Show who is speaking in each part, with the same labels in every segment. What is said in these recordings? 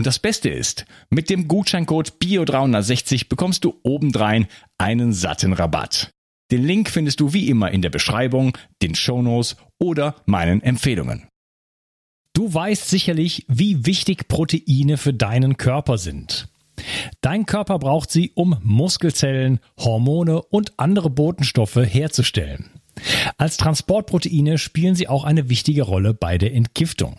Speaker 1: Und das Beste ist, mit dem Gutscheincode BIO360 bekommst du obendrein einen satten Rabatt. Den Link findest du wie immer in der Beschreibung, den Shownotes oder meinen Empfehlungen. Du weißt sicherlich, wie wichtig Proteine für deinen Körper sind. Dein Körper braucht sie, um Muskelzellen, Hormone und andere Botenstoffe herzustellen. Als Transportproteine spielen sie auch eine wichtige Rolle bei der Entgiftung.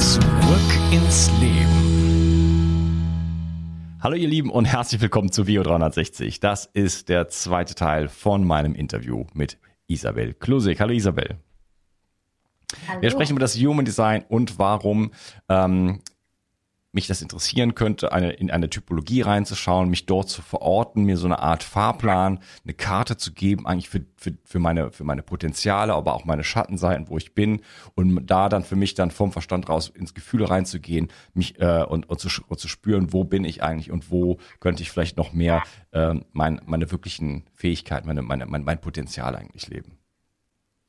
Speaker 1: Zurück ins Leben. Hallo ihr Lieben und herzlich willkommen zu Bio 360. Das ist der zweite Teil von meinem Interview mit Isabel Klusig. Hallo Isabel. Hallo. Wir sprechen über das Human Design und warum ähm, mich das interessieren könnte, eine, in eine Typologie reinzuschauen, mich dort zu verorten, mir so eine Art Fahrplan, eine Karte zu geben, eigentlich für, für, für, meine, für meine Potenziale, aber auch meine Schattenseiten, wo ich bin und da dann für mich dann vom Verstand raus ins Gefühl reinzugehen, mich äh, und, und, zu, und zu spüren, wo bin ich eigentlich und wo könnte ich vielleicht noch mehr äh, mein, meine wirklichen Fähigkeiten, meine, meine, mein, mein Potenzial eigentlich leben.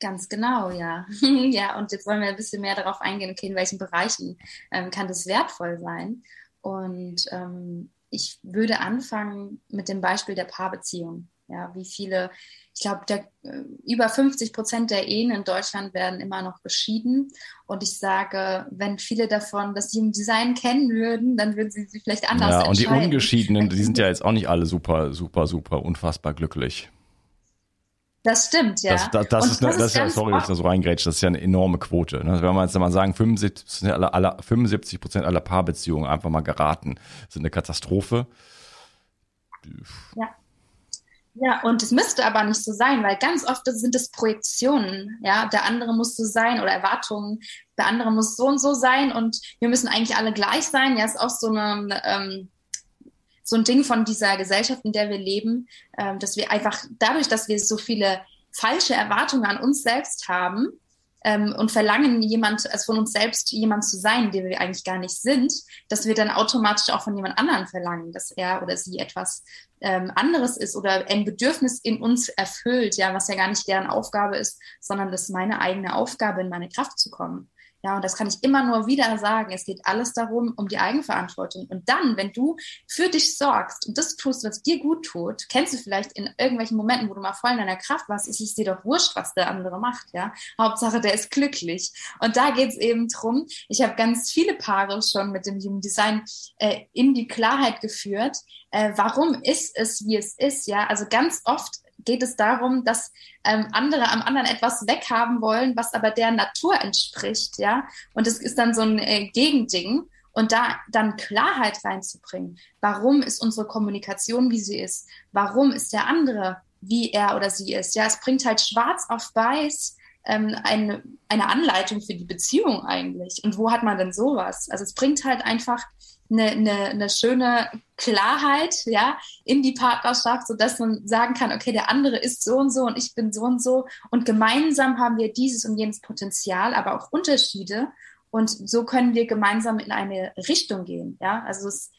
Speaker 2: Ganz genau, ja. ja, und jetzt wollen wir ein bisschen mehr darauf eingehen, okay, in welchen Bereichen ähm, kann das wertvoll sein. Und ähm, ich würde anfangen mit dem Beispiel der Paarbeziehung. Ja, wie viele, ich glaube, äh, über 50 Prozent der Ehen in Deutschland werden immer noch geschieden. Und ich sage, wenn viele davon das Human Design kennen würden, dann würden sie sich vielleicht anders ja,
Speaker 1: und die Ungeschiedenen, die sind ja jetzt auch nicht alle super, super, super unfassbar glücklich.
Speaker 2: Das stimmt, ja.
Speaker 1: Das, das, das ist, eine, das ist, ist sorry, dass ich da so reingrätsche, das ist ja eine enorme Quote. Ne? Wenn wir jetzt mal sagen, 75 aller, aller, 75 Prozent aller Paarbeziehungen einfach mal geraten, sind eine Katastrophe.
Speaker 2: Ja. Ja, und es müsste aber nicht so sein, weil ganz oft sind es Projektionen. Ja, der andere muss so sein oder Erwartungen. Der andere muss so und so sein und wir müssen eigentlich alle gleich sein. Ja, ist auch so eine, ähm, so ein Ding von dieser Gesellschaft, in der wir leben, ähm, dass wir einfach dadurch, dass wir so viele falsche Erwartungen an uns selbst haben, ähm, und verlangen, jemand, also von uns selbst jemand zu sein, der wir eigentlich gar nicht sind, dass wir dann automatisch auch von jemand anderen verlangen, dass er oder sie etwas ähm, anderes ist oder ein Bedürfnis in uns erfüllt, ja, was ja gar nicht deren Aufgabe ist, sondern das ist meine eigene Aufgabe, in meine Kraft zu kommen. Ja, und das kann ich immer nur wieder sagen. Es geht alles darum, um die Eigenverantwortung. Und dann, wenn du für dich sorgst und das tust, was dir gut tut, kennst du vielleicht in irgendwelchen Momenten, wo du mal voll in deiner Kraft warst, ist es dir doch wurscht, was der andere macht, ja. Hauptsache, der ist glücklich. Und da geht es eben drum. Ich habe ganz viele Paare schon mit dem Human Design äh, in die Klarheit geführt. Äh, warum ist es, wie es ist, ja? Also ganz oft geht es darum, dass ähm, andere am anderen etwas weghaben wollen, was aber der Natur entspricht, ja. Und es ist dann so ein äh, Gegending. Und da dann Klarheit reinzubringen. Warum ist unsere Kommunikation, wie sie ist? Warum ist der andere, wie er oder sie ist? Ja, es bringt halt schwarz auf weiß ähm, eine, eine Anleitung für die Beziehung eigentlich. Und wo hat man denn sowas? Also es bringt halt einfach eine, eine, eine schöne Klarheit ja, in die Partnerschaft, sodass man sagen kann, okay, der andere ist so und so und ich bin so und so. Und gemeinsam haben wir dieses und jenes Potenzial, aber auch Unterschiede. Und so können wir gemeinsam in eine Richtung gehen. Ja? Also es,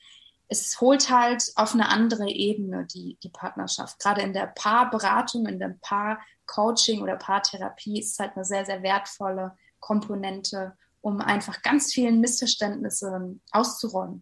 Speaker 2: es holt halt auf eine andere Ebene die, die Partnerschaft. Gerade in der Paarberatung, in der Paarcoaching oder Paartherapie ist es halt eine sehr, sehr wertvolle Komponente um einfach ganz vielen Missverständnissen auszuräumen.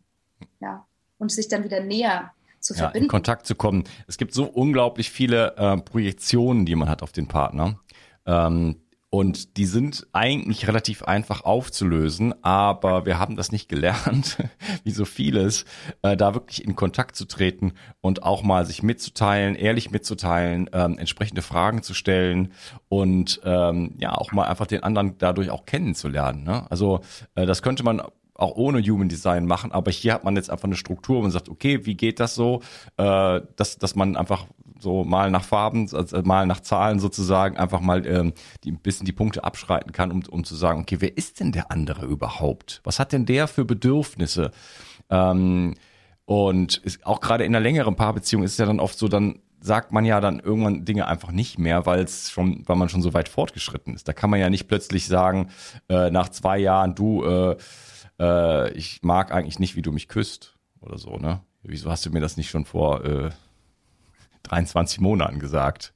Speaker 2: Ja. Und sich dann wieder näher zu ja, verbinden.
Speaker 1: In Kontakt zu kommen. Es gibt so unglaublich viele äh, Projektionen, die man hat auf den Partner. Ähm, und die sind eigentlich relativ einfach aufzulösen, aber wir haben das nicht gelernt, wie so vieles, äh, da wirklich in Kontakt zu treten und auch mal sich mitzuteilen, ehrlich mitzuteilen, ähm, entsprechende Fragen zu stellen und ähm, ja auch mal einfach den anderen dadurch auch kennenzulernen. Ne? Also äh, das könnte man auch ohne Human Design machen, aber hier hat man jetzt einfach eine Struktur und sagt, okay, wie geht das so, äh, dass, dass man einfach so mal nach Farben, also mal nach Zahlen sozusagen einfach mal ähm, die, ein bisschen die Punkte abschreiten kann, um, um zu sagen, okay, wer ist denn der andere überhaupt? Was hat denn der für Bedürfnisse? Ähm, und ist, auch gerade in einer längeren Paarbeziehung ist es ja dann oft so, dann sagt man ja dann irgendwann Dinge einfach nicht mehr, weil es schon, weil man schon so weit fortgeschritten ist. Da kann man ja nicht plötzlich sagen, äh, nach zwei Jahren, du, äh, äh, ich mag eigentlich nicht, wie du mich küsst oder so, ne? Wieso hast du mir das nicht schon vor äh, 23 Monaten gesagt.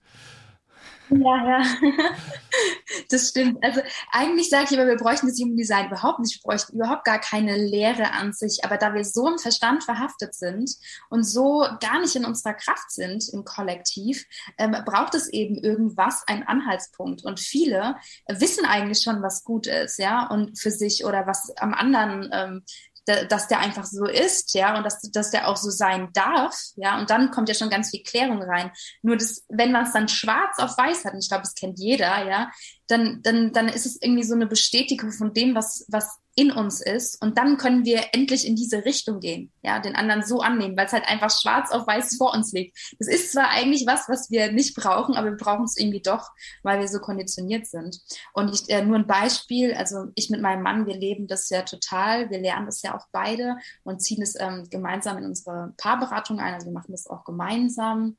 Speaker 2: Ja, ja, das stimmt. Also eigentlich sage ich aber, wir bräuchten das Human Design überhaupt nicht. Wir bräuchten überhaupt gar keine Lehre an sich. Aber da wir so im Verstand verhaftet sind und so gar nicht in unserer Kraft sind im Kollektiv, ähm, braucht es eben irgendwas, einen Anhaltspunkt. Und viele wissen eigentlich schon, was gut ist, ja, und für sich oder was am anderen ähm, dass der einfach so ist, ja, und dass, dass der auch so sein darf, ja, und dann kommt ja schon ganz viel Klärung rein. Nur das, wenn man es dann schwarz auf weiß hat, und ich glaube, das kennt jeder, ja, dann, dann, dann ist es irgendwie so eine Bestätigung von dem, was, was in uns ist. Und dann können wir endlich in diese Richtung gehen, ja, den anderen so annehmen, weil es halt einfach schwarz auf weiß vor uns liegt. Das ist zwar eigentlich was, was wir nicht brauchen, aber wir brauchen es irgendwie doch, weil wir so konditioniert sind. Und ich, äh, nur ein Beispiel, also ich mit meinem Mann, wir leben das ja total, wir lernen das ja auch beide und ziehen es ähm, gemeinsam in unsere Paarberatung ein. Also wir machen das auch gemeinsam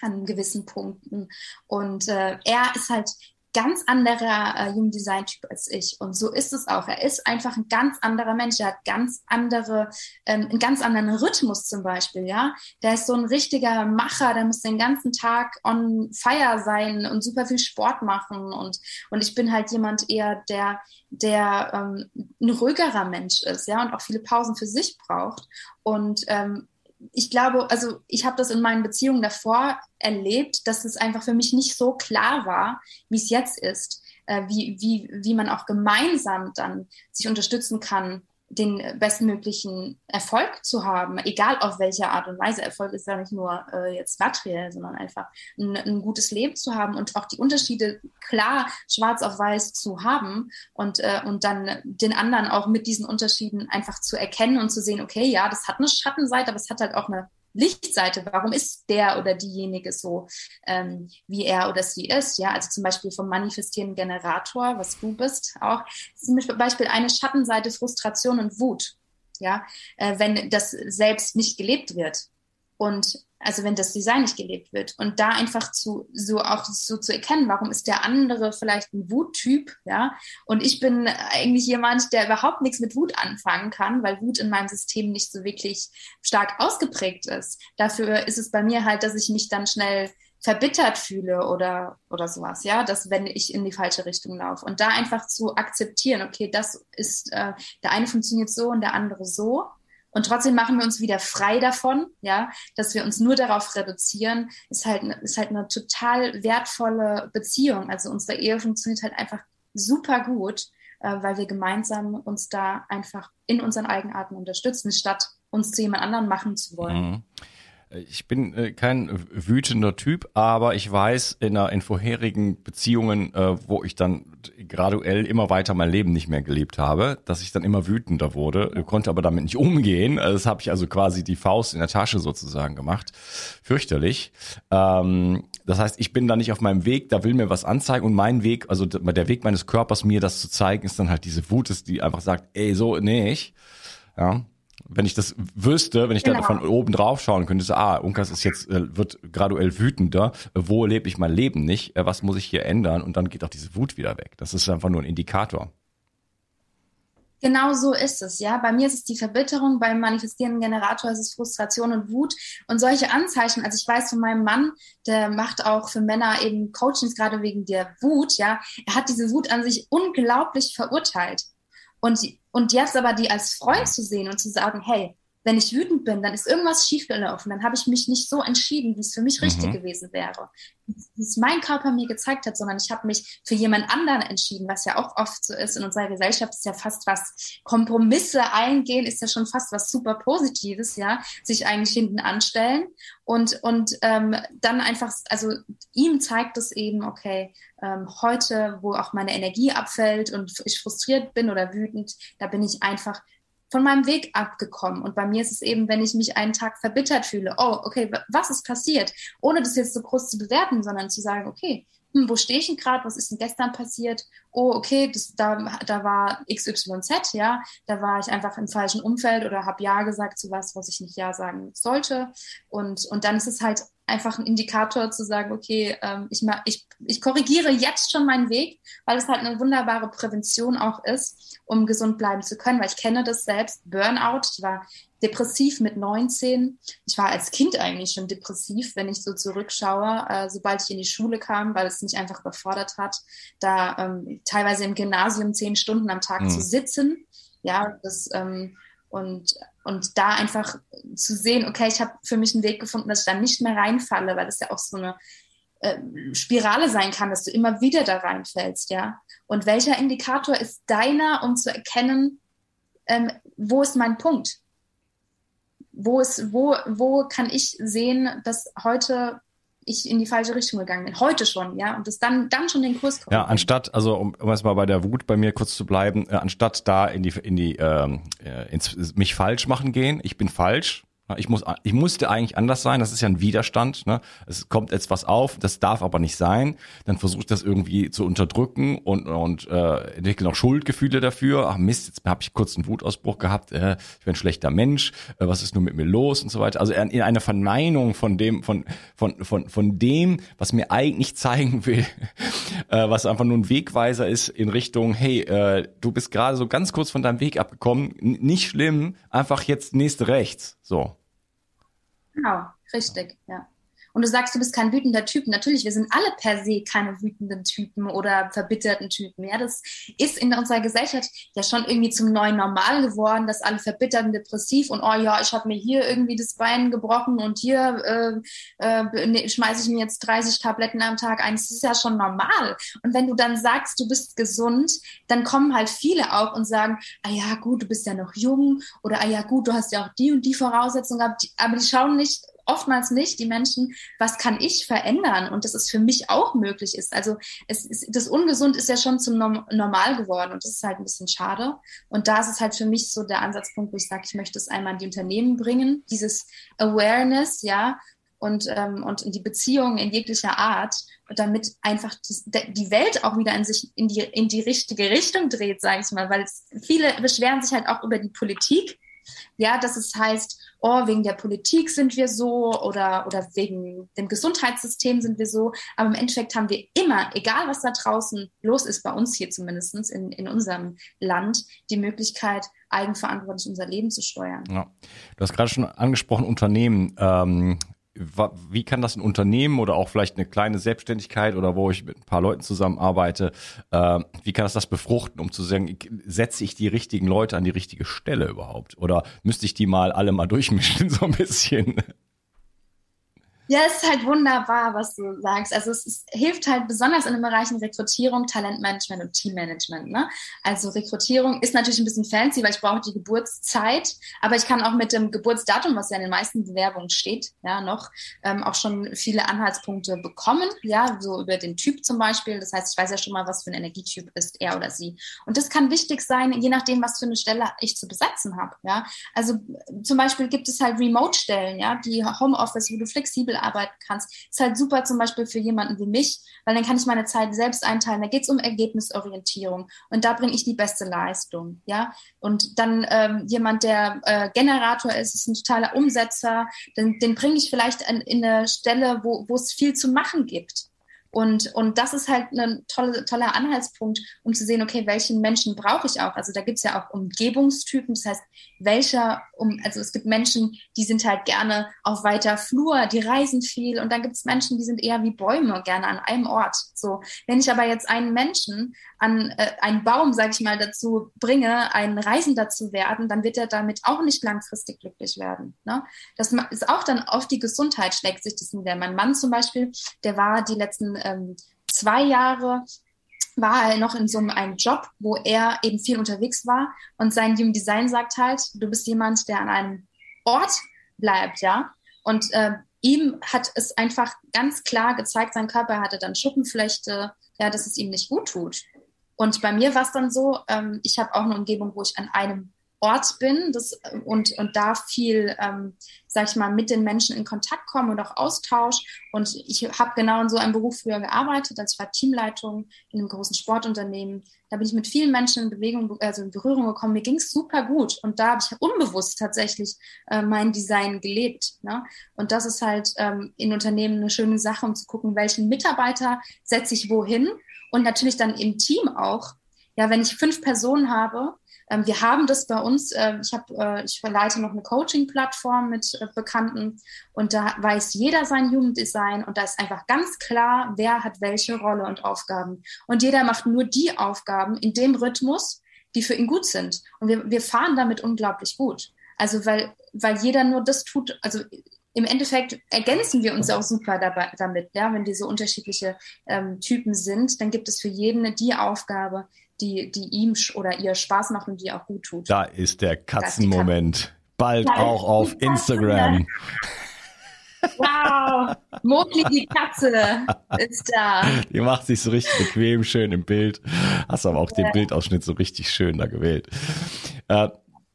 Speaker 2: an gewissen Punkten. Und äh, er ist halt ganz anderer äh, Human Design Typ als ich. Und so ist es auch. Er ist einfach ein ganz anderer Mensch. Er hat ganz andere, ähm, einen ganz anderen Rhythmus zum Beispiel, ja. Der ist so ein richtiger Macher, der muss den ganzen Tag on fire sein und super viel Sport machen. Und, und ich bin halt jemand eher, der, der ähm, ein ruhigerer Mensch ist, ja, und auch viele Pausen für sich braucht. Und ähm, ich glaube, also ich habe das in meinen Beziehungen davor erlebt, dass es einfach für mich nicht so klar war, wie es jetzt ist, äh, wie, wie, wie man auch gemeinsam dann sich unterstützen kann, den bestmöglichen Erfolg zu haben, egal auf welche Art und Weise. Erfolg ist ja nicht nur äh, jetzt materiell, sondern einfach ein, ein, gutes Leben zu haben und auch die Unterschiede klar schwarz auf weiß zu haben und, äh, und dann den anderen auch mit diesen Unterschieden einfach zu erkennen und zu sehen, okay, ja, das hat eine Schattenseite, aber es hat halt auch eine Lichtseite, warum ist der oder diejenige so, ähm, wie er oder sie ist. Ja, also zum Beispiel vom manifestierenden Generator, was du bist, auch zum Beispiel eine Schattenseite Frustration und Wut. Ja, äh, wenn das selbst nicht gelebt wird. Und also wenn das Design nicht gelebt wird und da einfach zu so auch so zu erkennen, warum ist der andere vielleicht ein Wuttyp, ja? Und ich bin eigentlich jemand, der überhaupt nichts mit Wut anfangen kann, weil Wut in meinem System nicht so wirklich stark ausgeprägt ist. Dafür ist es bei mir halt, dass ich mich dann schnell verbittert fühle oder oder sowas, ja, dass wenn ich in die falsche Richtung laufe und da einfach zu akzeptieren, okay, das ist äh, der eine funktioniert so und der andere so und trotzdem machen wir uns wieder frei davon, ja, dass wir uns nur darauf reduzieren, ist halt, ist halt eine total wertvolle Beziehung. Also unsere Ehe funktioniert halt einfach super gut, äh, weil wir gemeinsam uns da einfach in unseren Eigenarten unterstützen, statt uns zu jemand anderem machen zu wollen. Mhm.
Speaker 1: Ich bin äh, kein wütender Typ, aber ich weiß in, in vorherigen Beziehungen, äh, wo ich dann graduell immer weiter mein Leben nicht mehr gelebt habe, dass ich dann immer wütender wurde, konnte aber damit nicht umgehen. Also das habe ich also quasi die Faust in der Tasche sozusagen gemacht. Fürchterlich. Ähm, das heißt, ich bin da nicht auf meinem Weg, da will mir was anzeigen und mein Weg, also der Weg meines Körpers mir das zu zeigen, ist dann halt diese Wut, die einfach sagt, ey, so nicht. Ja, wenn ich das wüsste, wenn ich genau. da von oben drauf schauen könnte, so, ah, Unkas ist jetzt, äh, wird graduell wütender, wo lebe ich mein Leben nicht, äh, was muss ich hier ändern? Und dann geht auch diese Wut wieder weg. Das ist einfach nur ein Indikator.
Speaker 2: Genau so ist es, ja. Bei mir ist es die Verbitterung, beim manifestierenden Generator ist es Frustration und Wut und solche Anzeichen. Also ich weiß von meinem Mann, der macht auch für Männer eben Coachings gerade wegen der Wut, ja. Er hat diese Wut an sich unglaublich verurteilt. Und, und jetzt aber die als Freund zu sehen und zu sagen, hey, wenn ich wütend bin, dann ist irgendwas schiefgelaufen, dann habe ich mich nicht so entschieden, wie es für mich mhm. richtig gewesen wäre, wie es mein Körper mir gezeigt hat, sondern ich habe mich für jemand anderen entschieden, was ja auch oft so ist in unserer Gesellschaft, ist ja fast was Kompromisse eingehen, ist ja schon fast was super Positives, ja, sich eigentlich hinten anstellen und und ähm, dann einfach, also ihm zeigt es eben, okay, ähm, heute, wo auch meine Energie abfällt und ich frustriert bin oder wütend, da bin ich einfach von meinem Weg abgekommen. Und bei mir ist es eben, wenn ich mich einen Tag verbittert fühle, oh, okay, was ist passiert? Ohne das jetzt so groß zu bewerten, sondern zu sagen, okay, hm, wo stehe ich denn gerade? Was ist denn gestern passiert? Oh, okay, das, da, da war XYZ, ja, da war ich einfach im falschen Umfeld oder habe Ja gesagt zu was, was ich nicht Ja sagen sollte. Und, und dann ist es halt einfach ein Indikator zu sagen, okay, ähm, ich, ich, ich korrigiere jetzt schon meinen Weg, weil es halt eine wunderbare Prävention auch ist, um gesund bleiben zu können, weil ich kenne das selbst, Burnout, ich war depressiv mit 19. Ich war als Kind eigentlich schon depressiv, wenn ich so zurückschaue, äh, sobald ich in die Schule kam, weil es mich einfach überfordert hat, da ähm, teilweise im Gymnasium zehn Stunden am Tag mhm. zu sitzen. Ja, das ähm, und, und da einfach zu sehen, okay, ich habe für mich einen Weg gefunden, dass ich da nicht mehr reinfalle, weil das ja auch so eine äh, Spirale sein kann, dass du immer wieder da reinfällst, ja. Und welcher Indikator ist deiner, um zu erkennen, ähm, wo ist mein Punkt? Wo ist, wo, wo kann ich sehen, dass heute ich in die falsche Richtung gegangen bin. Heute schon, ja. Und das dann, dann schon den Kurs
Speaker 1: kommt. Ja, anstatt, also um, um erstmal bei der Wut bei mir kurz zu bleiben, äh, anstatt da in die, in die, ähm, äh, ins, mich falsch machen gehen, ich bin falsch, ich, muss, ich musste eigentlich anders sein, das ist ja ein Widerstand. Ne? Es kommt etwas auf, das darf aber nicht sein. Dann versuche ich das irgendwie zu unterdrücken und, und äh, entwickle noch Schuldgefühle dafür. Ach Mist, jetzt habe ich kurz einen Wutausbruch gehabt, äh, ich bin ein schlechter Mensch, äh, was ist nur mit mir los und so weiter. Also in einer Verneinung von dem, von, von, von, von dem, was mir eigentlich zeigen will, äh, was einfach nur ein Wegweiser ist in Richtung, hey, äh, du bist gerade so ganz kurz von deinem Weg abgekommen, N nicht schlimm, einfach jetzt nächste rechts. So.
Speaker 2: Genau, richtig, ja. Und du sagst, du bist kein wütender Typ. Natürlich, wir sind alle per se keine wütenden Typen oder verbitterten Typen. Ja, das ist in unserer Gesellschaft ja schon irgendwie zum neuen Normal geworden, dass alle verbittert und depressiv und oh ja, ich habe mir hier irgendwie das Bein gebrochen und hier äh, äh, ne, schmeiße ich mir jetzt 30 Tabletten am Tag ein. Das ist ja schon normal. Und wenn du dann sagst, du bist gesund, dann kommen halt viele auch und sagen, ah ja, gut, du bist ja noch jung oder ah ja, gut, du hast ja auch die und die Voraussetzungen gehabt. Aber die schauen nicht oftmals nicht die Menschen, was kann ich verändern und dass es für mich auch möglich ist. Also es ist, das Ungesund ist ja schon zum Normal geworden und das ist halt ein bisschen schade. Und da ist es halt für mich so der Ansatzpunkt, wo ich sage, ich möchte es einmal in die Unternehmen bringen, dieses Awareness, ja, und, ähm, und in die Beziehungen in jeglicher Art, damit einfach die, die Welt auch wieder in sich in die, in die richtige Richtung dreht, sage ich mal, weil es, viele beschweren sich halt auch über die Politik, Ja, dass es heißt, oh, wegen der Politik sind wir so oder, oder wegen dem Gesundheitssystem sind wir so. Aber im Endeffekt haben wir immer, egal was da draußen los ist, bei uns hier zumindest in, in unserem Land, die Möglichkeit, eigenverantwortlich unser Leben zu steuern.
Speaker 1: Ja. Du hast gerade schon angesprochen, Unternehmen. Ähm, wie kann das ein Unternehmen oder auch vielleicht eine kleine Selbstständigkeit oder wo ich mit ein paar Leuten zusammenarbeite, äh, wie kann das das befruchten, um zu sagen, setze ich die richtigen Leute an die richtige Stelle überhaupt? Oder müsste ich die mal alle mal durchmischen, so ein bisschen?
Speaker 2: Ja, es ist halt wunderbar, was du sagst. Also es, ist, hilft halt besonders in den Bereichen Rekrutierung, Talentmanagement und Teammanagement. Ne? Also Rekrutierung ist natürlich ein bisschen fancy, weil ich brauche die Geburtszeit, aber ich kann auch mit dem Geburtsdatum, was ja in den meisten Bewerbungen steht, ja noch ähm, auch schon viele Anhaltspunkte bekommen. Ja, so über den Typ zum Beispiel. Das heißt, ich weiß ja schon mal, was für ein Energietyp ist er oder sie. Und das kann wichtig sein, je nachdem, was für eine Stelle ich zu besetzen habe. Ja, also zum Beispiel gibt es halt Remote-Stellen, ja, die Homeoffice, wo du flexibel arbeiten kannst. Ist halt super zum Beispiel für jemanden wie mich, weil dann kann ich meine Zeit selbst einteilen. Da geht es um Ergebnisorientierung und da bringe ich die beste Leistung. Ja, und dann ähm, jemand, der äh, Generator ist, ist ein totaler Umsetzer, den, den bringe ich vielleicht in, in eine Stelle, wo es viel zu machen gibt. Und, und das ist halt ein tolle, toller Anhaltspunkt, um zu sehen, okay, welchen Menschen brauche ich auch? Also da gibt es ja auch Umgebungstypen, das heißt, welcher, um, also es gibt Menschen, die sind halt gerne auf weiter Flur, die reisen viel und dann gibt es Menschen, die sind eher wie Bäume, gerne an einem Ort. So, wenn ich aber jetzt einen Menschen an äh, einen Baum, sage ich mal, dazu bringe, ein Reisender zu werden, dann wird er damit auch nicht langfristig glücklich werden. Ne? Das ist auch dann auf die Gesundheit schlägt sich das nieder. Mein Mann zum Beispiel, der war die letzten ähm, zwei Jahre war er noch in so einem Job, wo er eben viel unterwegs war und sein Human Design sagt halt, du bist jemand, der an einem Ort bleibt, ja. Und äh, ihm hat es einfach ganz klar gezeigt, sein Körper hatte dann Schuppenflechte, ja, dass es ihm nicht gut tut. Und bei mir war es dann so, ähm, ich habe auch eine Umgebung, wo ich an einem Ort bin das, und, und da viel, ähm, sag ich mal, mit den Menschen in Kontakt komme und auch Austausch. Und ich habe genau in so einem Beruf früher gearbeitet, als ich war Teamleitung in einem großen Sportunternehmen. Da bin ich mit vielen Menschen in Bewegung, also in Berührung gekommen. Mir ging es super gut. Und da habe ich unbewusst tatsächlich äh, mein Design gelebt. Ne? Und das ist halt ähm, in Unternehmen eine schöne Sache, um zu gucken, welchen Mitarbeiter setze ich wohin. Und natürlich dann im Team auch. Ja, wenn ich fünf Personen habe, ähm, wir haben das bei uns, äh, ich, hab, äh, ich verleite noch eine Coaching-Plattform mit äh, Bekannten und da weiß jeder sein Jugenddesign und da ist einfach ganz klar, wer hat welche Rolle und Aufgaben. Und jeder macht nur die Aufgaben in dem Rhythmus, die für ihn gut sind. Und wir, wir fahren damit unglaublich gut. Also weil, weil jeder nur das tut, also im Endeffekt ergänzen wir uns auch super dabei, damit, ja, wenn die so unterschiedliche ähm, Typen sind, dann gibt es für jeden die Aufgabe, die, die ihm oder ihr Spaß macht und die auch gut tut.
Speaker 1: Da ist der Katzenmoment. Bald ja, auch auf Instagram.
Speaker 2: Wow, Mokli die Katze ist da.
Speaker 1: Die macht sich so richtig bequem, schön im Bild. Hast aber auch den ja. Bildausschnitt so richtig schön da gewählt.
Speaker 2: Äh,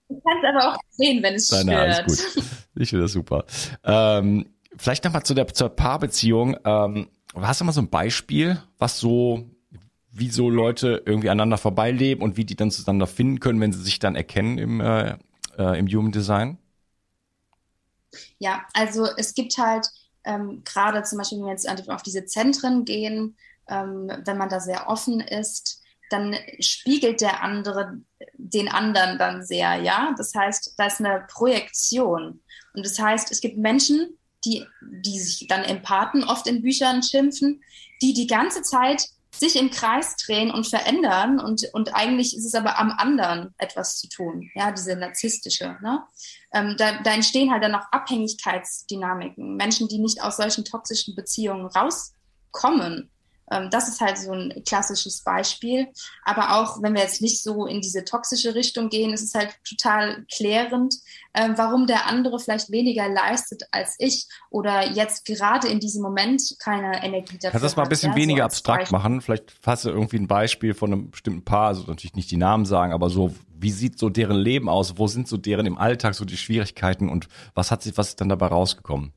Speaker 2: du kannst aber auch sehen, wenn es stört. Alles gut.
Speaker 1: Ich finde das super. Ähm, vielleicht nochmal zu der zur Paarbeziehung. Ähm, hast du mal so ein Beispiel, was so wie so Leute irgendwie aneinander vorbeileben und wie die dann zueinander finden können, wenn sie sich dann erkennen im, äh, äh, im Human Design?
Speaker 2: Ja, also es gibt halt ähm, gerade zum Beispiel, wenn wir jetzt auf diese Zentren gehen, ähm, wenn man da sehr offen ist, dann spiegelt der andere den anderen dann sehr, ja. Das heißt, da ist eine Projektion. Und das heißt, es gibt Menschen, die, die sich dann Empathen oft in Büchern schimpfen, die die ganze Zeit sich im Kreis drehen und verändern und, und eigentlich ist es aber am anderen etwas zu tun, ja, diese narzisstische, ne? Ähm, da, da entstehen halt dann auch Abhängigkeitsdynamiken, Menschen, die nicht aus solchen toxischen Beziehungen rauskommen, das ist halt so ein klassisches Beispiel. Aber auch wenn wir jetzt nicht so in diese toxische Richtung gehen, ist es halt total klärend, ähm, warum der andere vielleicht weniger leistet als ich oder jetzt gerade in diesem Moment keine Energie dafür
Speaker 1: Kannst du das mal ein bisschen hat, weniger so abstrakt Beispiel. machen? Vielleicht du irgendwie ein Beispiel von einem bestimmten Paar, also natürlich nicht die Namen sagen, aber so, wie sieht so deren Leben aus? Wo sind so deren im Alltag so die Schwierigkeiten und was hat sich, was ist dann dabei rausgekommen?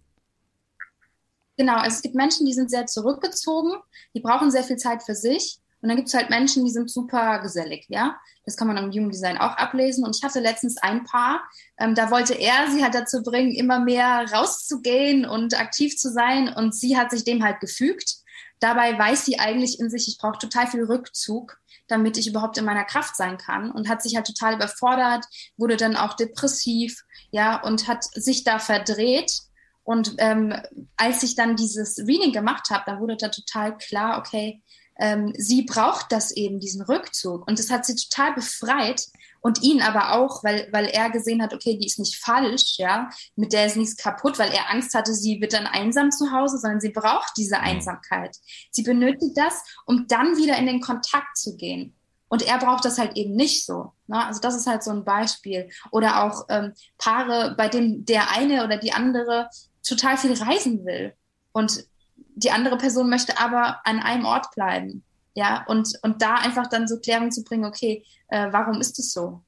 Speaker 2: Genau, also es gibt Menschen, die sind sehr zurückgezogen, die brauchen sehr viel Zeit für sich Und dann gibt es halt Menschen, die sind super gesellig, ja. Das kann man am Human Design auch ablesen. Und ich hatte letztens ein Paar, ähm, da wollte er sie halt dazu bringen, immer mehr rauszugehen und aktiv zu sein. Und sie hat sich dem halt gefügt. Dabei weiß sie eigentlich in sich, ich brauche total viel Rückzug, damit ich überhaupt in meiner Kraft sein kann. Und hat sich halt total überfordert, wurde dann auch depressiv, ja, und hat sich da verdreht. Und ähm, als ich dann dieses Reading gemacht habe, da wurde da total klar, okay, ähm, sie braucht das eben, diesen Rückzug. Und das hat sie total befreit und ihn aber auch, weil, weil er gesehen hat, okay, die ist nicht falsch, ja, mit der ist nichts kaputt, weil er Angst hatte, sie wird dann einsam zu Hause, sondern sie braucht diese mhm. Einsamkeit. Sie benötigt das, um dann wieder in den Kontakt zu gehen. Und er braucht das halt eben nicht so. Ne? Also das ist halt so ein Beispiel. Oder auch ähm, Paare, bei denen der eine oder die andere total viel reisen will. Und die andere Person möchte aber an einem Ort bleiben. Ja, und, und da einfach dann so Klärung zu bringen, okay, äh, warum ist es so?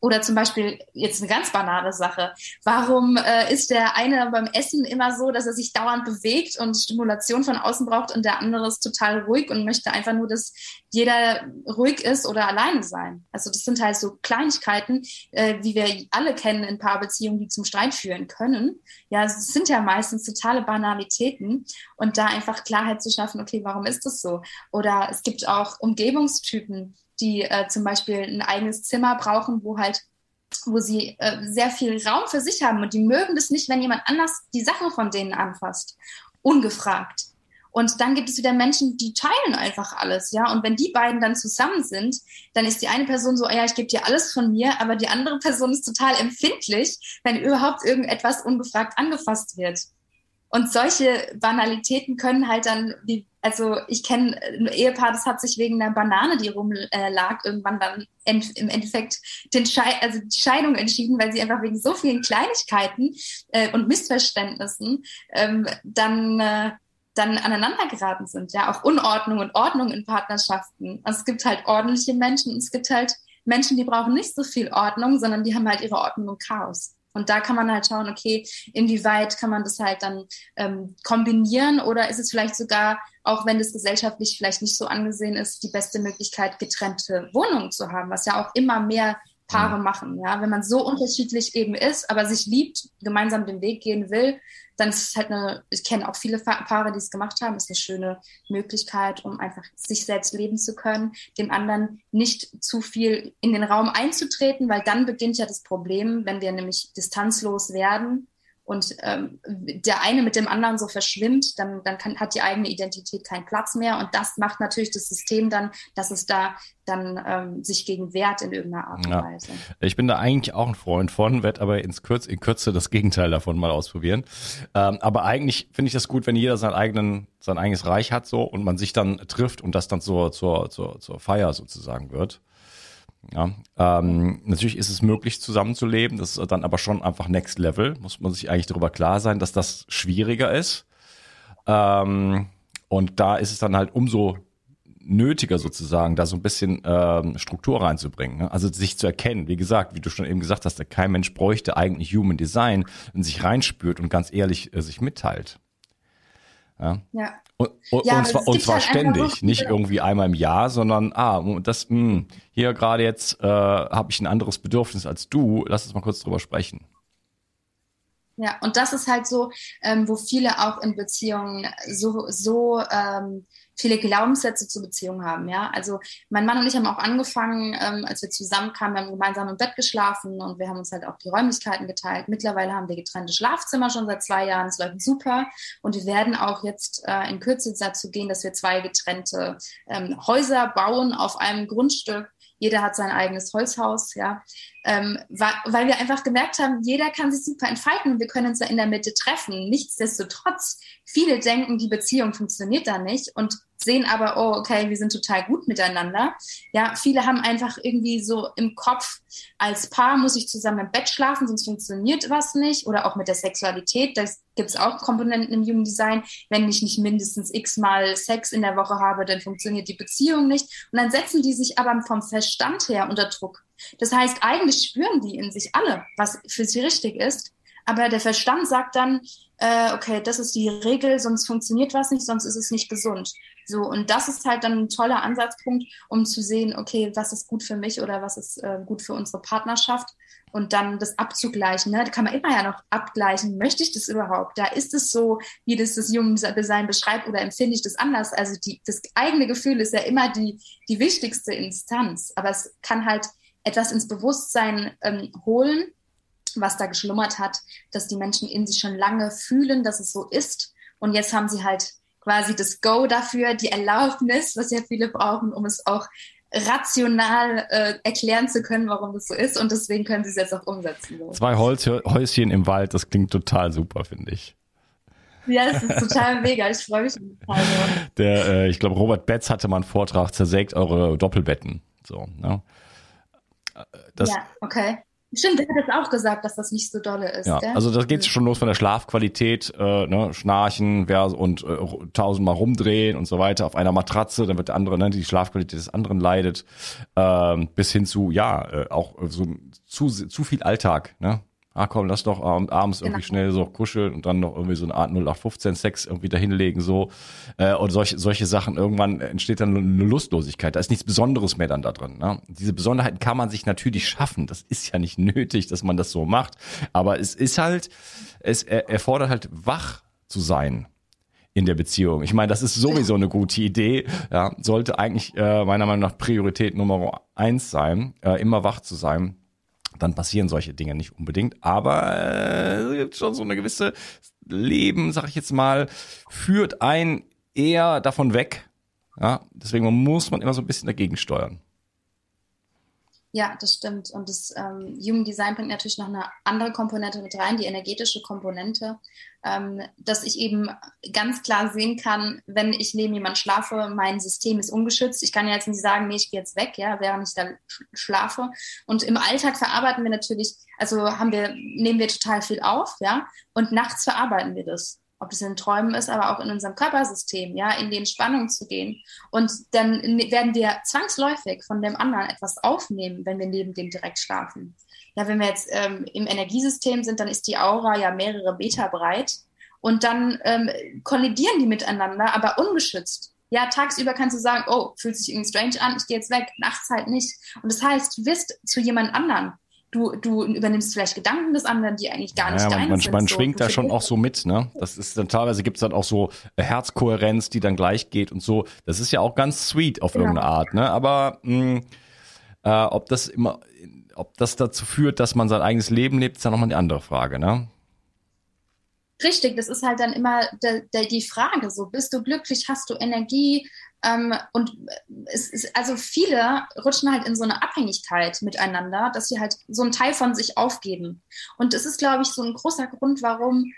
Speaker 2: Oder zum Beispiel jetzt eine ganz banale Sache. Warum äh, ist der eine beim Essen immer so, dass er sich dauernd bewegt und Stimulation von außen braucht und der andere ist total ruhig und möchte einfach nur, dass jeder ruhig ist oder alleine sein? Also das sind halt so Kleinigkeiten, äh, wie wir alle kennen in Paarbeziehungen, die zum Streit führen können. Ja, es sind ja meistens totale Banalitäten und da einfach Klarheit zu schaffen, okay, warum ist das so? Oder es gibt auch Umgebungstypen, die äh, zum Beispiel ein eigenes Zimmer brauchen, wo halt wo sie äh, sehr viel Raum für sich haben und die mögen das nicht, wenn jemand anders die Sachen von denen anfasst, ungefragt. Und dann gibt es wieder Menschen, die teilen einfach alles, ja. Und wenn die beiden dann zusammen sind, dann ist die eine Person so, ja, ich gebe dir alles von mir, aber die andere Person ist total empfindlich, wenn überhaupt irgendetwas ungefragt angefasst wird. Und solche Banalitäten können halt dann, wie, also ich kenne ein Ehepaar, das hat sich wegen einer Banane, die rumlag, irgendwann dann im Endeffekt den Schei also die Scheidung entschieden, weil sie einfach wegen so vielen Kleinigkeiten äh, und Missverständnissen ähm, dann äh, dann aneinander geraten sind. Ja, auch Unordnung und Ordnung in Partnerschaften. Also es gibt halt ordentliche Menschen und es gibt halt Menschen, die brauchen nicht so viel Ordnung, sondern die haben halt ihre Ordnung und Chaos. Und da kann man halt schauen, okay, inwieweit kann man das halt dann ähm, kombinieren oder ist es vielleicht sogar, auch wenn das gesellschaftlich vielleicht nicht so angesehen ist, die beste Möglichkeit, getrennte Wohnungen zu haben, was ja auch immer mehr Paare machen. Ja, wenn man so unterschiedlich eben ist, aber sich liebt, gemeinsam den Weg gehen will, dann ist es halt eine, ich kenne auch viele Paare, die es gemacht haben, ist eine schöne Möglichkeit, um einfach sich selbst leben zu können, dem anderen nicht zu viel in den Raum einzutreten, weil dann beginnt ja das Problem, wenn wir nämlich distanzlos werden und ähm, der eine mit dem anderen so verschwimmt, dann, dann kann, hat die eigene Identität keinen Platz mehr. Und das macht natürlich das System dann, dass es da dann ähm, sich gegen wehrt in irgendeiner Art und ja. Weise.
Speaker 1: Ich bin da eigentlich auch ein Freund von, werde aber ins Kürz, in Kürze das Gegenteil davon mal ausprobieren. Ähm, aber eigentlich finde ich das gut, wenn jeder sein, eigenen, sein eigenes Reich hat so und man sich dann trifft und das dann zur, zur, zur, zur Feier sozusagen wird. Ja, ähm, natürlich ist es möglich, zusammenzuleben. Das ist dann aber schon einfach Next Level. Muss man sich eigentlich darüber klar sein, dass das schwieriger ist. Ähm, und da ist es dann halt umso nötiger sozusagen, da so ein bisschen ähm, Struktur reinzubringen. Ne? Also sich zu erkennen. Wie gesagt, wie du schon eben gesagt hast, kein Mensch bräuchte eigentlich Human Design, wenn sich reinspürt und ganz ehrlich äh, sich mitteilt. Ja. ja. Und, und, ja, und zwar, und zwar halt ständig, nicht irgendwie einmal im Jahr, sondern ah, das mh, hm, hier gerade jetzt äh, habe ich ein anderes Bedürfnis als du. Lass uns mal kurz drüber sprechen.
Speaker 2: Ja, und das ist halt so, ähm, wo viele auch in Beziehungen so, so ähm, viele Glaubenssätze zur Beziehung haben. Ja, also mein Mann und ich haben auch angefangen, ähm, als wir zusammenkamen, wir haben gemeinsam im Bett geschlafen und wir haben uns halt auch die Räumlichkeiten geteilt. Mittlerweile haben wir getrennte Schlafzimmer schon seit zwei Jahren. Es läuft super und wir werden auch jetzt äh, in Kürze dazu gehen, dass wir zwei getrennte ähm, Häuser bauen auf einem Grundstück jeder hat sein eigenes Holzhaus, ja, ähm, weil wir einfach gemerkt haben, jeder kann sich super entfalten und wir können uns da in der Mitte treffen. Nichtsdestotrotz, viele denken, die Beziehung funktioniert da nicht und sehen aber, oh, okay, wir sind total gut miteinander. Ja, viele haben einfach irgendwie so im Kopf, als Paar muss ich zusammen im Bett schlafen, sonst funktioniert was nicht. Oder auch mit der Sexualität, da gibt es auch Komponenten im Human Design. Wenn ich nicht mindestens x-mal Sex in der Woche habe, dann funktioniert die Beziehung nicht. Und dann setzen die sich aber vom Verstand her unter Druck. Das heißt, eigentlich spüren die in sich alle, was für sie richtig ist. Aber der Verstand sagt dann, äh, okay, das ist die Regel, sonst funktioniert was nicht, sonst ist es nicht gesund. So, und das ist halt dann ein toller Ansatzpunkt, um zu sehen, okay, was ist gut für mich oder was ist äh, gut für unsere Partnerschaft und dann das abzugleichen. Ne? Da kann man immer ja noch abgleichen. Möchte ich das überhaupt? Da ist es so, wie das das Design beschreibt oder empfinde ich das anders? Also die, das eigene Gefühl ist ja immer die, die wichtigste Instanz. Aber es kann halt etwas ins Bewusstsein ähm, holen, was da geschlummert hat, dass die Menschen in sich schon lange fühlen, dass es so ist. Und jetzt haben sie halt quasi das Go dafür, die Erlaubnis, was ja viele brauchen, um es auch rational äh, erklären zu können, warum das so ist. Und deswegen können sie es jetzt auch umsetzen. So.
Speaker 1: Zwei Holzhäuschen im Wald, das klingt total super, finde ich.
Speaker 2: Ja, es ist total mega. Ich freue mich total.
Speaker 1: Der, äh, ich glaube, Robert Betz hatte mal einen Vortrag, zersägt eure Doppelbetten. So, ne?
Speaker 2: Das, ja, okay. Stimmt, der hat es auch gesagt, dass das nicht so dolle ist.
Speaker 1: Ja,
Speaker 2: gell?
Speaker 1: also das geht schon los von der Schlafqualität, äh, ne, Schnarchen wer, und äh, tausendmal rumdrehen und so weiter auf einer Matratze, dann wird der andere, ne, die Schlafqualität des anderen leidet, ähm, bis hin zu, ja, äh, auch so zu, zu viel Alltag, ne? Ah komm, lass doch abends irgendwie genau. schnell so kuscheln und dann noch irgendwie so eine Art 0815 Sex irgendwie dahinlegen so äh, und solche solche Sachen irgendwann entsteht dann eine Lustlosigkeit. Da ist nichts Besonderes mehr dann da drin. Ne? Diese Besonderheiten kann man sich natürlich schaffen. Das ist ja nicht nötig, dass man das so macht, aber es ist halt es erfordert halt wach zu sein in der Beziehung. Ich meine, das ist sowieso eine gute Idee. Ja, sollte eigentlich äh, meiner Meinung nach Priorität Nummer eins sein, äh, immer wach zu sein dann passieren solche Dinge nicht unbedingt. Aber äh, es gibt schon so eine gewisse Leben, sag ich jetzt mal, führt ein eher davon weg. Ja, deswegen muss man immer so ein bisschen dagegen steuern.
Speaker 2: Ja, das stimmt. Und das ähm, Human Design bringt natürlich noch eine andere Komponente mit rein, die energetische Komponente, ähm, dass ich eben ganz klar sehen kann, wenn ich neben jemand schlafe, mein System ist ungeschützt. Ich kann ja jetzt nicht sagen, nee, ich gehe jetzt weg, ja, während ich da schlafe. Und im Alltag verarbeiten wir natürlich, also haben wir, nehmen wir total viel auf, ja, und nachts verarbeiten wir das ob das in Träumen ist, aber auch in unserem Körpersystem, ja, in die Entspannung zu gehen. Und dann werden wir zwangsläufig von dem anderen etwas aufnehmen, wenn wir neben dem direkt schlafen. Ja, wenn wir jetzt ähm, im Energiesystem sind, dann ist die Aura ja mehrere Meter breit und dann ähm, kollidieren die miteinander, aber ungeschützt. Ja, tagsüber kannst du sagen, oh, fühlt sich irgendwie strange an, ich gehe jetzt weg, nachts halt nicht. Und das heißt, du wirst zu jemand anderen du, du übernimmst vielleicht Gedanken des anderen, die eigentlich gar nicht ja,
Speaker 1: deine man, sind. Man so, schwingt da schon auch so mit, ne? Das ist dann teilweise gibt's dann auch so Herzkohärenz, die dann gleich geht und so. Das ist ja auch ganz sweet auf genau. irgendeine Art, ne? Aber mh, äh, ob das immer, ob das dazu führt, dass man sein eigenes Leben lebt, ist ja nochmal eine andere Frage, ne?
Speaker 2: Richtig, das ist halt dann immer de, de, die Frage, so bist du glücklich, hast du Energie, ähm, und es ist, also viele rutschen halt in so eine Abhängigkeit miteinander, dass sie halt so einen Teil von sich aufgeben. Und es ist, glaube ich, so ein großer Grund, warum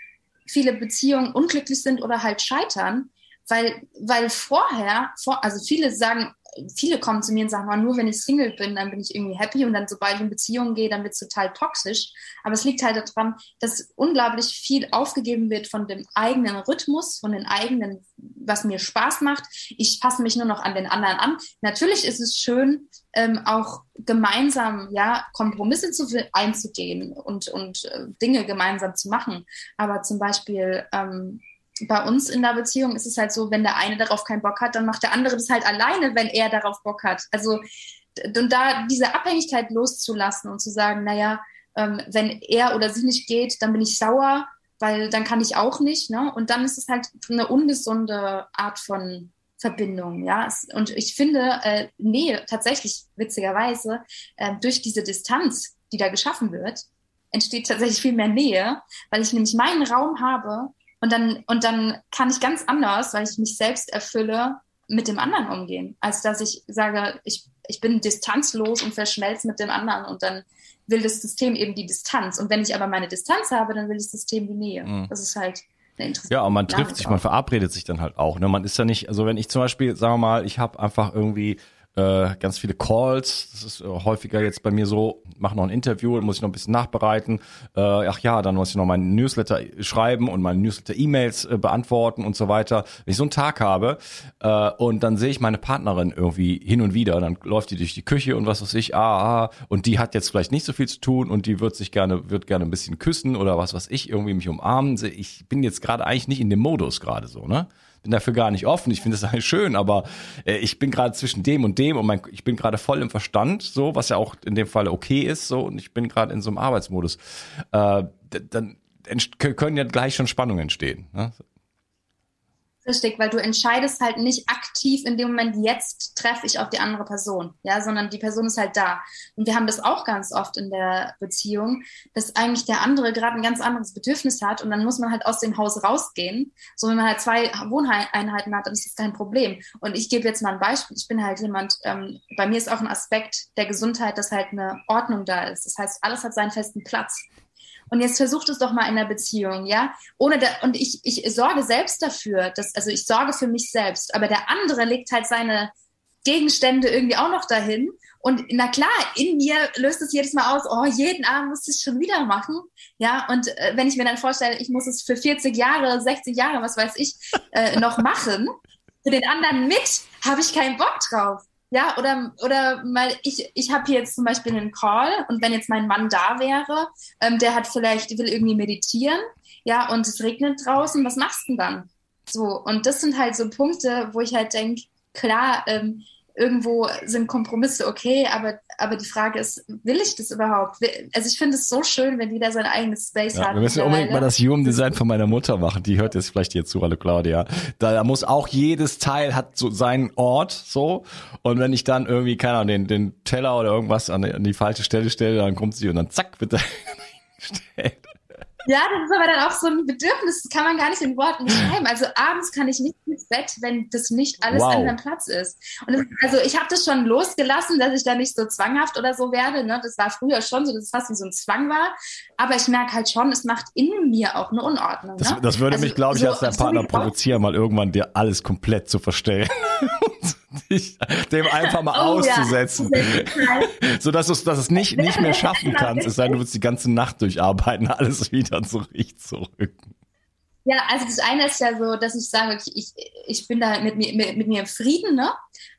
Speaker 2: viele Beziehungen unglücklich sind oder halt scheitern, weil, weil vorher, vor, also viele sagen, viele kommen zu mir und sagen, oh, nur wenn ich Single bin, dann bin ich irgendwie happy und dann sobald ich in Beziehungen gehe, dann wird es total toxisch. Aber es liegt halt daran, dass unglaublich viel aufgegeben wird von dem eigenen Rhythmus, von den eigenen, was mir Spaß macht. Ich passe mich nur noch an den anderen an. Natürlich ist es schön, ähm, auch gemeinsam ja Kompromisse zu, einzugehen und, und äh, Dinge gemeinsam zu machen. Aber zum Beispiel ähm, bei uns in der Beziehung ist es halt so, wenn der eine darauf keinen Bock hat, dann macht der andere das halt alleine, wenn er darauf Bock hat. Also und da diese Abhängigkeit loszulassen und zu sagen, naja, ähm, wenn er oder sie nicht geht, dann bin ich sauer, weil dann kann ich auch nicht. Ne? Und dann ist es halt eine ungesunde Art von Verbindung. Ja? Und ich finde, äh, Nähe tatsächlich witzigerweise äh, durch diese Distanz, die da geschaffen wird, entsteht tatsächlich viel mehr Nähe, weil ich nämlich meinen Raum habe, und dann, und dann kann ich ganz anders, weil ich mich selbst erfülle, mit dem anderen umgehen, als dass ich sage, ich, ich bin distanzlos und verschmelze mit dem anderen und dann will das System eben die Distanz. Und wenn ich aber meine Distanz habe, dann will das System die Nähe. Mhm. Das ist halt
Speaker 1: ja, und man trifft sich, man verabredet sich dann halt auch. Ne? Man ist ja nicht, also wenn ich zum Beispiel, sagen wir mal, ich habe einfach irgendwie äh, ganz viele Calls. Das ist äh, häufiger jetzt bei mir so, mache noch ein Interview, muss ich noch ein bisschen nachbereiten. Äh, ach ja, dann muss ich noch meinen Newsletter schreiben und meine Newsletter-E-Mails äh, beantworten und so weiter. Wenn ich so einen Tag habe äh, und dann sehe ich meine Partnerin irgendwie hin und wieder, dann läuft die durch die Küche und was weiß ich, ah, ah, und die hat jetzt vielleicht nicht so viel zu tun und die wird sich gerne, wird gerne ein bisschen küssen oder was weiß ich, irgendwie mich umarmen. Ich bin jetzt gerade eigentlich nicht in dem Modus gerade so, ne? Bin dafür gar nicht offen. Ich finde das eigentlich schön, aber äh, ich bin gerade zwischen dem und dem und mein, ich bin gerade voll im Verstand, so, was ja auch in dem Fall okay ist, so, und ich bin gerade in so einem Arbeitsmodus. Äh, dann können ja gleich schon Spannungen entstehen. Ne?
Speaker 2: Richtig, weil du entscheidest halt nicht aktiv in dem Moment, jetzt treffe ich auf die andere Person, ja, sondern die Person ist halt da. Und wir haben das auch ganz oft in der Beziehung, dass eigentlich der andere gerade ein ganz anderes Bedürfnis hat und dann muss man halt aus dem Haus rausgehen. So, wenn man halt zwei Wohneinheiten hat, dann ist das kein Problem. Und ich gebe jetzt mal ein Beispiel. Ich bin halt jemand, ähm, bei mir ist auch ein Aspekt der Gesundheit, dass halt eine Ordnung da ist. Das heißt, alles hat seinen festen Platz. Und jetzt versucht es doch mal in der Beziehung, ja? Ohne da, und ich, ich sorge selbst dafür, dass, also ich sorge für mich selbst, aber der andere legt halt seine Gegenstände irgendwie auch noch dahin. Und na klar, in mir löst es jedes Mal aus, oh, jeden Abend muss ich es schon wieder machen. Ja, und äh, wenn ich mir dann vorstelle, ich muss es für 40 Jahre, 60 Jahre, was weiß ich, äh, noch machen, für den anderen mit, habe ich keinen Bock drauf. Ja, oder, oder mal, ich, ich habe hier jetzt zum Beispiel einen Call und wenn jetzt mein Mann da wäre, ähm, der hat vielleicht, will irgendwie meditieren, ja, und es regnet draußen, was machst du denn dann? So, und das sind halt so Punkte, wo ich halt denke, klar, ähm, irgendwo sind Kompromisse okay, aber, aber die Frage ist, will ich das überhaupt? Also ich finde es so schön, wenn jeder sein eigenes Space ja, hat.
Speaker 1: Wir müssen unbedingt mal das Human Design von meiner Mutter machen. Die hört jetzt vielleicht hier zu, hallo Claudia. Da, muss auch jedes Teil hat so seinen Ort, so. Und wenn ich dann irgendwie, keine Ahnung, den, den Teller oder irgendwas an die, an die falsche Stelle stelle, dann kommt sie und dann zack, wird er
Speaker 2: gestellt. Ja, das ist aber dann auch so ein Bedürfnis, das kann man gar nicht in Worten beschreiben. Also abends kann ich nicht ins Bett, wenn das nicht alles wow. an seinem Platz ist. Und das, also ich habe das schon losgelassen, dass ich da nicht so zwanghaft oder so werde. Ne? Das war früher schon so, dass es fast wie so ein Zwang war. Aber ich merke halt schon, es macht in mir auch eine Unordnung.
Speaker 1: Das,
Speaker 2: ne?
Speaker 1: das würde also mich, glaube ich, so, als dein Partner provozieren, mal irgendwann dir alles komplett zu verstellen. dich dem einfach mal oh, auszusetzen. Ja. so dass du dass es nicht, nicht mehr schaffen kannst, es sei denn, du willst die ganze Nacht durcharbeiten, alles wieder zurück zurück.
Speaker 2: Ja, also das eine ist ja so, dass ich sage, okay, ich, ich bin da mit mir, mit, mit mir im Frieden, ne?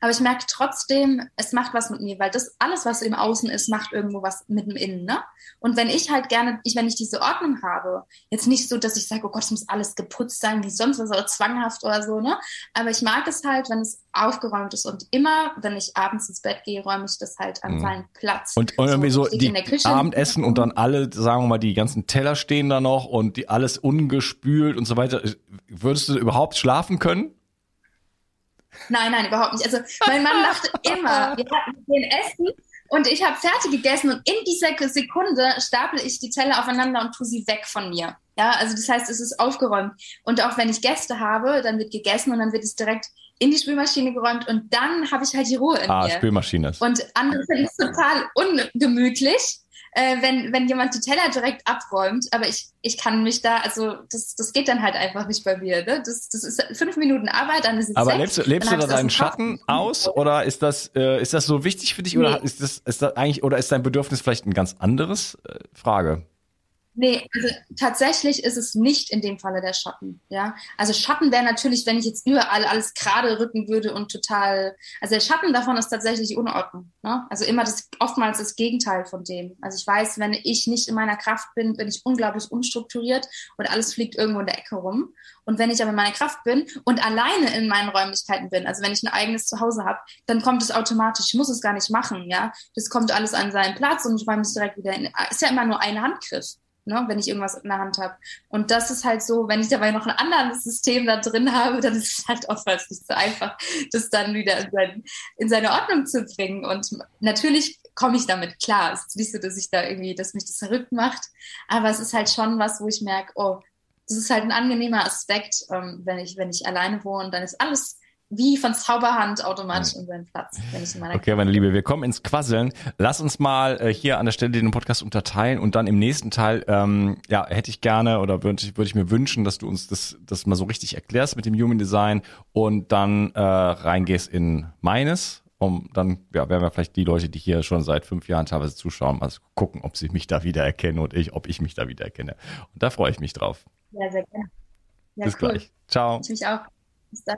Speaker 2: Aber ich merke trotzdem, es macht was mit mir, weil das alles, was im Außen ist, macht irgendwo was mit dem Innen, ne? Und wenn ich halt gerne, ich, wenn ich diese Ordnung habe, jetzt nicht so, dass ich sage, oh Gott, es muss alles geputzt sein, wie sonst was, oder zwanghaft oder so, ne? Aber ich mag es halt, wenn es aufgeräumt ist. Und immer, wenn ich abends ins Bett gehe, räume ich das halt an mhm. seinen Platz.
Speaker 1: Und, und irgendwie so, so die Abendessen und dann alle, sagen wir mal, die ganzen Teller stehen da noch und die alles ungespült und so weiter. Würdest du überhaupt schlafen können?
Speaker 2: Nein, nein, überhaupt nicht. Also mein Mann dachte immer, wir hatten den Essen und ich habe fertig gegessen und in dieser Sekunde stapel ich die Teller aufeinander und tue sie weg von mir. Ja, also das heißt, es ist aufgeräumt. Und auch wenn ich Gäste habe, dann wird gegessen und dann wird es direkt in die Spülmaschine geräumt und dann habe ich halt die Ruhe in ah, mir.
Speaker 1: Spülmaschine.
Speaker 2: Und andere finden es total ungemütlich, äh, wenn, wenn jemand die Teller direkt abräumt, aber ich, ich kann mich da, also das, das geht dann halt einfach nicht bei mir. Ne? Das, das ist fünf Minuten Arbeit, dann ist es
Speaker 1: Aber sechs, lebst, lebst du da deinen Schatten aus oder ist das, äh, ist das so wichtig für dich nee. oder ist das, ist das eigentlich, oder ist dein Bedürfnis vielleicht ein ganz anderes? Äh, Frage.
Speaker 2: Nee, also tatsächlich ist es nicht in dem Falle der Schatten. Ja, also Schatten wäre natürlich, wenn ich jetzt überall alles gerade rücken würde und total. Also der Schatten davon ist tatsächlich Unordnung. Ne? Also immer das oftmals das Gegenteil von dem. Also ich weiß, wenn ich nicht in meiner Kraft bin, bin ich unglaublich unstrukturiert und alles fliegt irgendwo in der Ecke rum. Und wenn ich aber in meiner Kraft bin und alleine in meinen Räumlichkeiten bin, also wenn ich ein eigenes Zuhause habe, dann kommt es automatisch. Ich muss es gar nicht machen. Ja, das kommt alles an seinen Platz und ich räume es direkt wieder in. Ist ja immer nur ein Handgriff ne, wenn ich irgendwas in der Hand habe. Und das ist halt so, wenn ich dabei noch ein anderes System da drin habe, dann ist es halt oftmals nicht so einfach, das dann wieder in, sein, in seine Ordnung zu bringen. Und natürlich komme ich damit klar. Es ist nicht so, dass ich da irgendwie, dass mich das verrückt macht, aber es ist halt schon was, wo ich merke, oh, das ist halt ein angenehmer Aspekt, ähm, wenn ich, wenn ich alleine wohne, dann ist alles wie von Zauberhand automatisch in seinen Platz, wenn ich in meiner
Speaker 1: Okay, meine Liebe, wir kommen ins Quasseln. Lass uns mal äh, hier an der Stelle den Podcast unterteilen und dann im nächsten Teil, ähm, ja, hätte ich gerne oder würde ich, würde ich mir wünschen, dass du uns das, das mal so richtig erklärst mit dem Human Design und dann äh, reingehst in meines. Um dann ja, werden wir vielleicht die Leute, die hier schon seit fünf Jahren teilweise zuschauen, mal gucken, ob sie mich da wiedererkennen und ich, ob ich mich da wiedererkenne. Und da freue ich mich drauf. Ja, sehr gerne. Ja, Bis cool. gleich. Ciao. Ich mich auch. Bis dann.